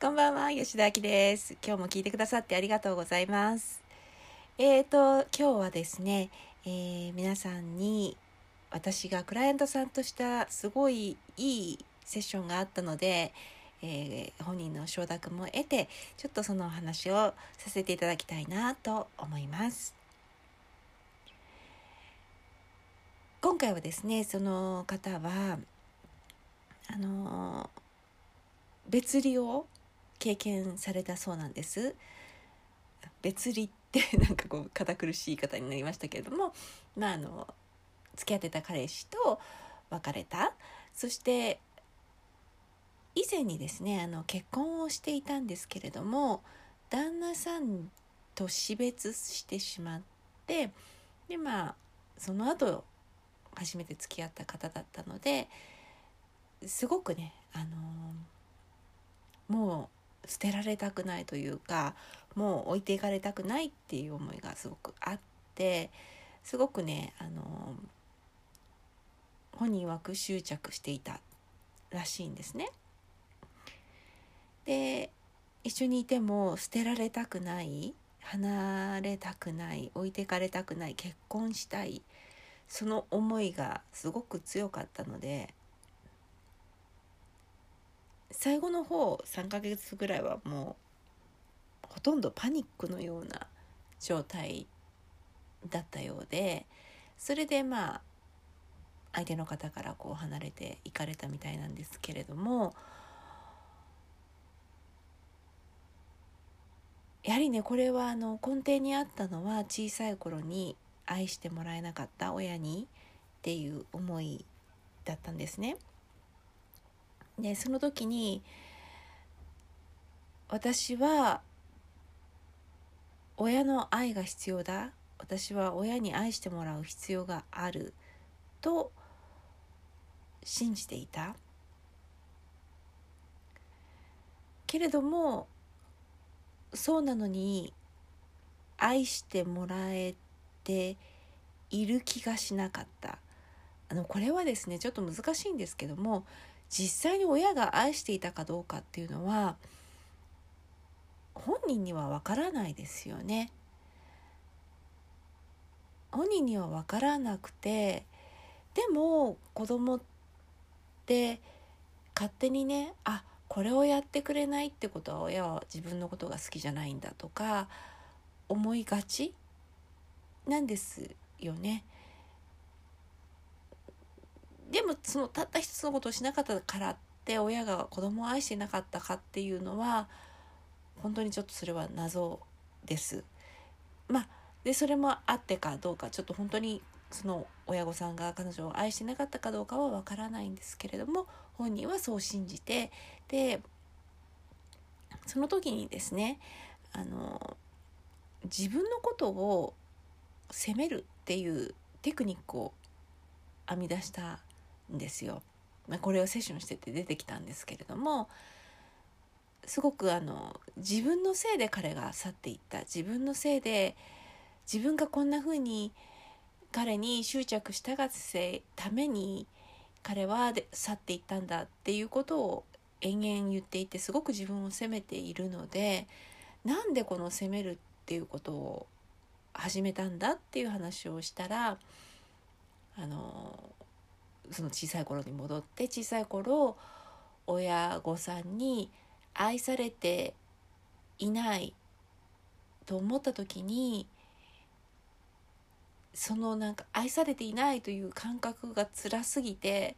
こんばんは、吉田明です。今日も聞いてくださってありがとうございます。えーと、今日はですね、えー、皆さんに私がクライアントさんとしたすごいいいセッションがあったので、えー、本人の承諾も得て、ちょっとそのお話をさせていただきたいなと思います。今回はですね、その方は、あの別離を経験されたそうなんです。別離って なんかこう堅苦しい言い方になりましたけれどもまああの付き合ってた彼氏と別れた。そして以前にですねあの結婚をしていたんですけれども旦那さんと死別してしまってでまあその後初めて付き合った方だったのですごくねあのもう捨てられたくないというかもう置いていかれたくないっていう思いがすごくあってすごくねあの本人曰く執着していたらしいんですね。で一緒にいても捨てられたくない離れたくない置いていかれたくない結婚したいその思いがすごく強かったので最後の方3ヶ月ぐらいはもうほとんどパニックのような状態だったようでそれでまあ相手の方からこう離れていかれたみたいなんですけれどもやはりねこれはあの根底にあったのは小さい頃に愛してもらえなかった親にっていう思いだったんですね。でその時に私は親の愛が必要だ。私は親に愛してもらう必要があると信じていた。けれどもそうなのに愛してもらえている気がしなかった。あのこれはですねちょっと難しいんですけども実際に親が愛していたかどうかっていうのは本人にはわからないですよね。本人にはわからなくてでも子供って勝手にねあこれをやってくれないってことは親は自分のことが好きじゃないんだとか思いがちなんですよね。でもそのたった一つのことをしなかったからって親が子供を愛してなかったかっていうのは本当にちょっとそれは謎です。まあでそれもあってかどうかちょっと本当にその親御さんが彼女を愛してなかったかどうかはわからないんですけれども本人はそう信じてでその時にですねあの自分のことを責めるっていうテクニックを編み出したんですよ。まあ、これをセッションしてて出てきたんですけれどもすごくあの自分のせいで彼が去っていった自分のせいで自分がこんな風に彼に執着したがせために彼は去っていったんだっていうことを延々言っていてすごく自分を責めているのでなんでこの責めるっていうことを始めたんだっていう話をしたらあのその小さい頃に戻って小さい頃親御さんに愛されていないと思った時にそのなんか愛されていないという感覚が辛すぎて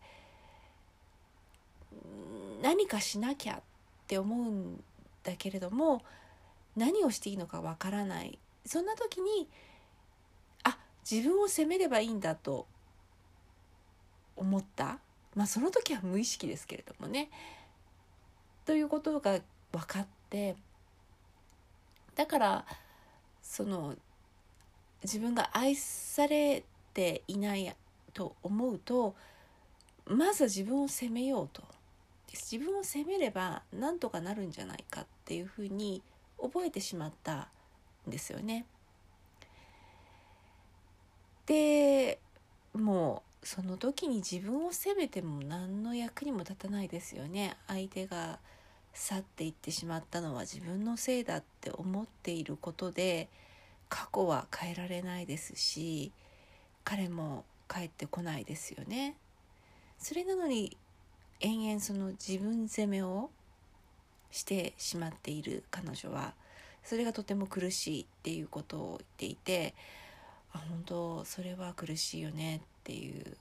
何かしなきゃって思うんだけれども何をしていいのかわからない。そんな時にあ自分を責めればいいんだと思った。まあその時は無意識ですけれどもね。ということが分かって。だからその自分が愛されていないと思うとまず自分を責めようと。自分を責めればなんとかなるんじゃないかっていうふうに覚えてしまったんですよね。でもうその時に自分を責めても何の役にも立たないですよね相手が去っていってしまったのは自分のせいだって思っていることで過去は変えられないですし彼も帰ってこないですよね。それなのに延々その自分責めをしてしまっている彼女はそれがとても苦しいっていうことを言っていてあ本当それは苦しいよねっていう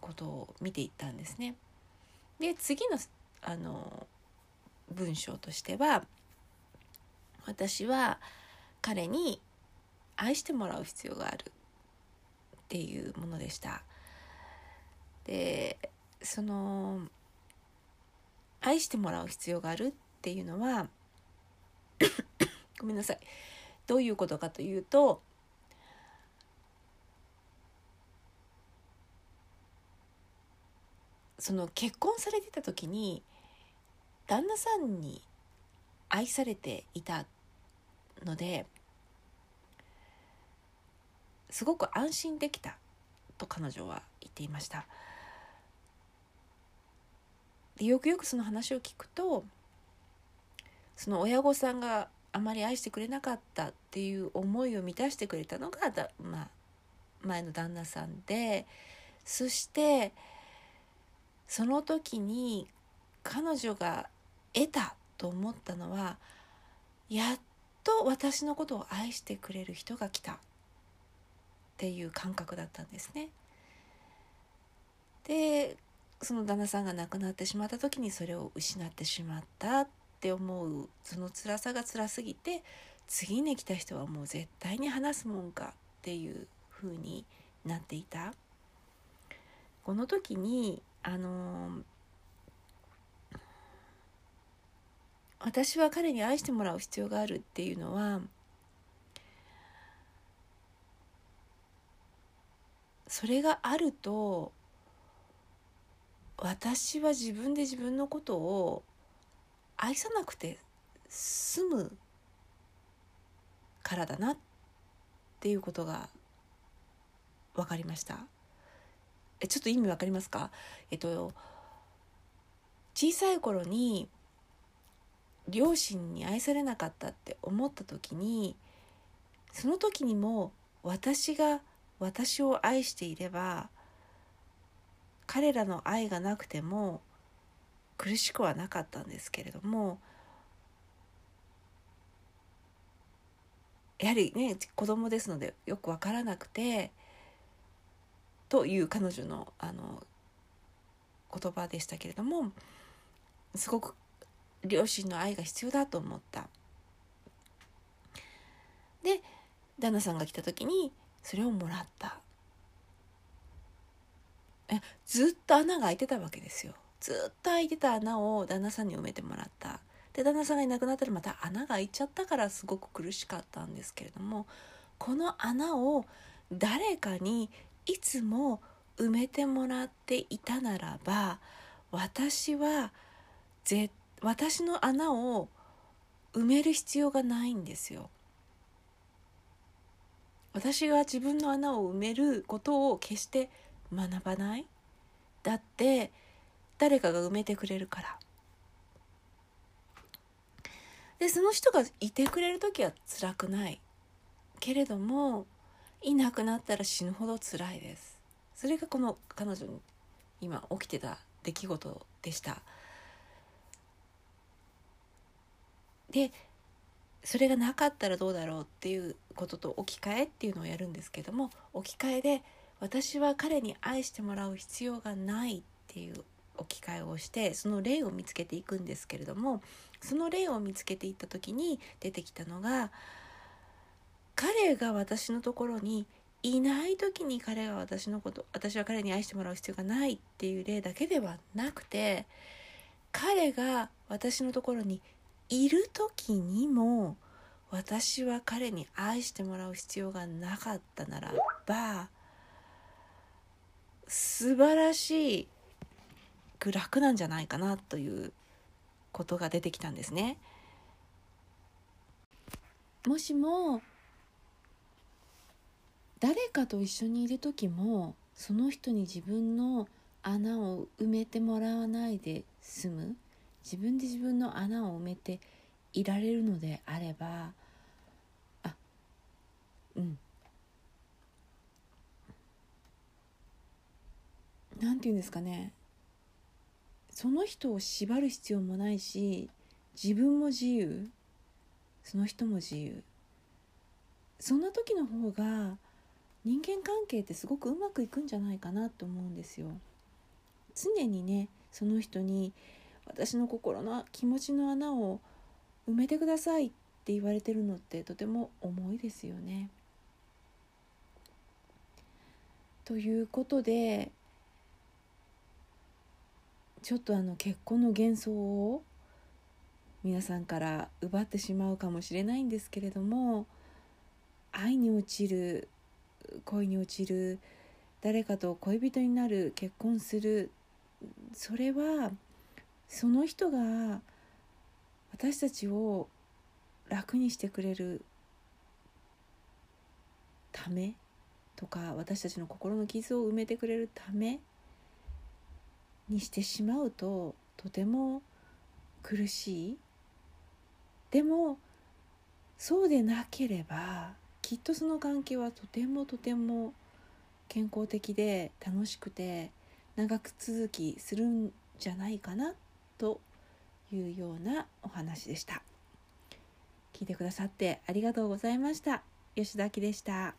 ことを見ていったんですね。で次のあの文章としては私は彼に愛してもらう必要があるっていうものでした。でその愛してもらう必要があるっていうのはごめんなさいどういうことかというとその結婚されてた時に旦那さんに愛されていたのですごく安心できたと彼女は言っていました。でよくよくその話を聞くとその親御さんがあまり愛してくれなかったっていう思いを満たしてくれたのがだ、まあ、前の旦那さんでそしてその時に彼女が得たと思ったのはやっと私のことを愛してくれる人が来たっていう感覚だったんですね。でその旦那さんが亡くなってしまった時にそれを失ってしまったって思うその辛さが辛すぎて次に来た人はもう絶対に話すもんかっていう風になっていた。この時にあの私は彼に愛してもらう必要があるっていうのはそれがあると私は自分で自分のことを愛さなくて済むからだなっていうことが分かりました。えちょっと意味わかりますか？えっと小さい頃に両親に愛されなかったって思った時にその時にも私が私を愛していれば彼らの愛がなくても苦しくはなかったんですけれどもやはりね子供ですのでよく分からなくてという彼女のあの言葉でしたけれどもすごく両親の愛が必要だと思った。で旦那さんが来た時にそれをもらった。えずっと穴が開いてたわけですよ。ずっと開いてた穴を旦那さんに埋めてもらった。で旦那さんがいなくなったらまた穴が開いちゃったからすごく苦しかったんですけれどもこの穴を誰かにいつも埋めてもらっていたならば私はぜ私の穴を埋める必要がないんですよ。私が自分の穴を埋めることを決して学ばない。だって誰かが埋めてくれるから。でその人がいてくれる時は辛くない。けれどもいなくなったら死ぬほど辛いです。それがこの彼女に今起きてた出来事でした。でそれがなかったらどうだろうっていうことと置き換えっていうのをやるんですけども置き換えで私は彼に愛してもらう必要がないっていう置き換えをしてその例を見つけていくんですけれどもその例を見つけていった時に出てきたのが彼が私のところにいない時に彼が私のこと私は彼に愛してもらう必要がないっていう例だけではなくて彼が私のところにいる時にも私は彼に愛してもらう必要がなかったならば素晴らしく楽なんじゃないかなということが出てきたんですね。もしも誰かと一緒にいる時もその人に自分の穴を埋めてもらわないで済む。自分で自分の穴を埋めていられるのであればあうん。なんて言うんですかね。その人を縛る必要もないし自分も自由。その人も自由。そんな時の方が人間関係ってすごくうまくいくんじゃないかなと思うんですよ。常にねその人に私の心の気持ちの穴を埋めてくださいって言われてるのってとても重いですよね。ということでちょっとあの結婚の幻想を皆さんから奪ってしまうかもしれないんですけれども愛に落ちる恋に落ちる誰かと恋人になる結婚する。それはその人が私たちを楽にしてくれるためとか私たちの心の傷を埋めてくれるためにしてしまうととても苦しい。でもそうでなければきっとその関係はとてもとても健康的で楽しくて長く続きするんじゃないかなというようなお話でした。聞いてくださってありがとうございました。吉田明でした。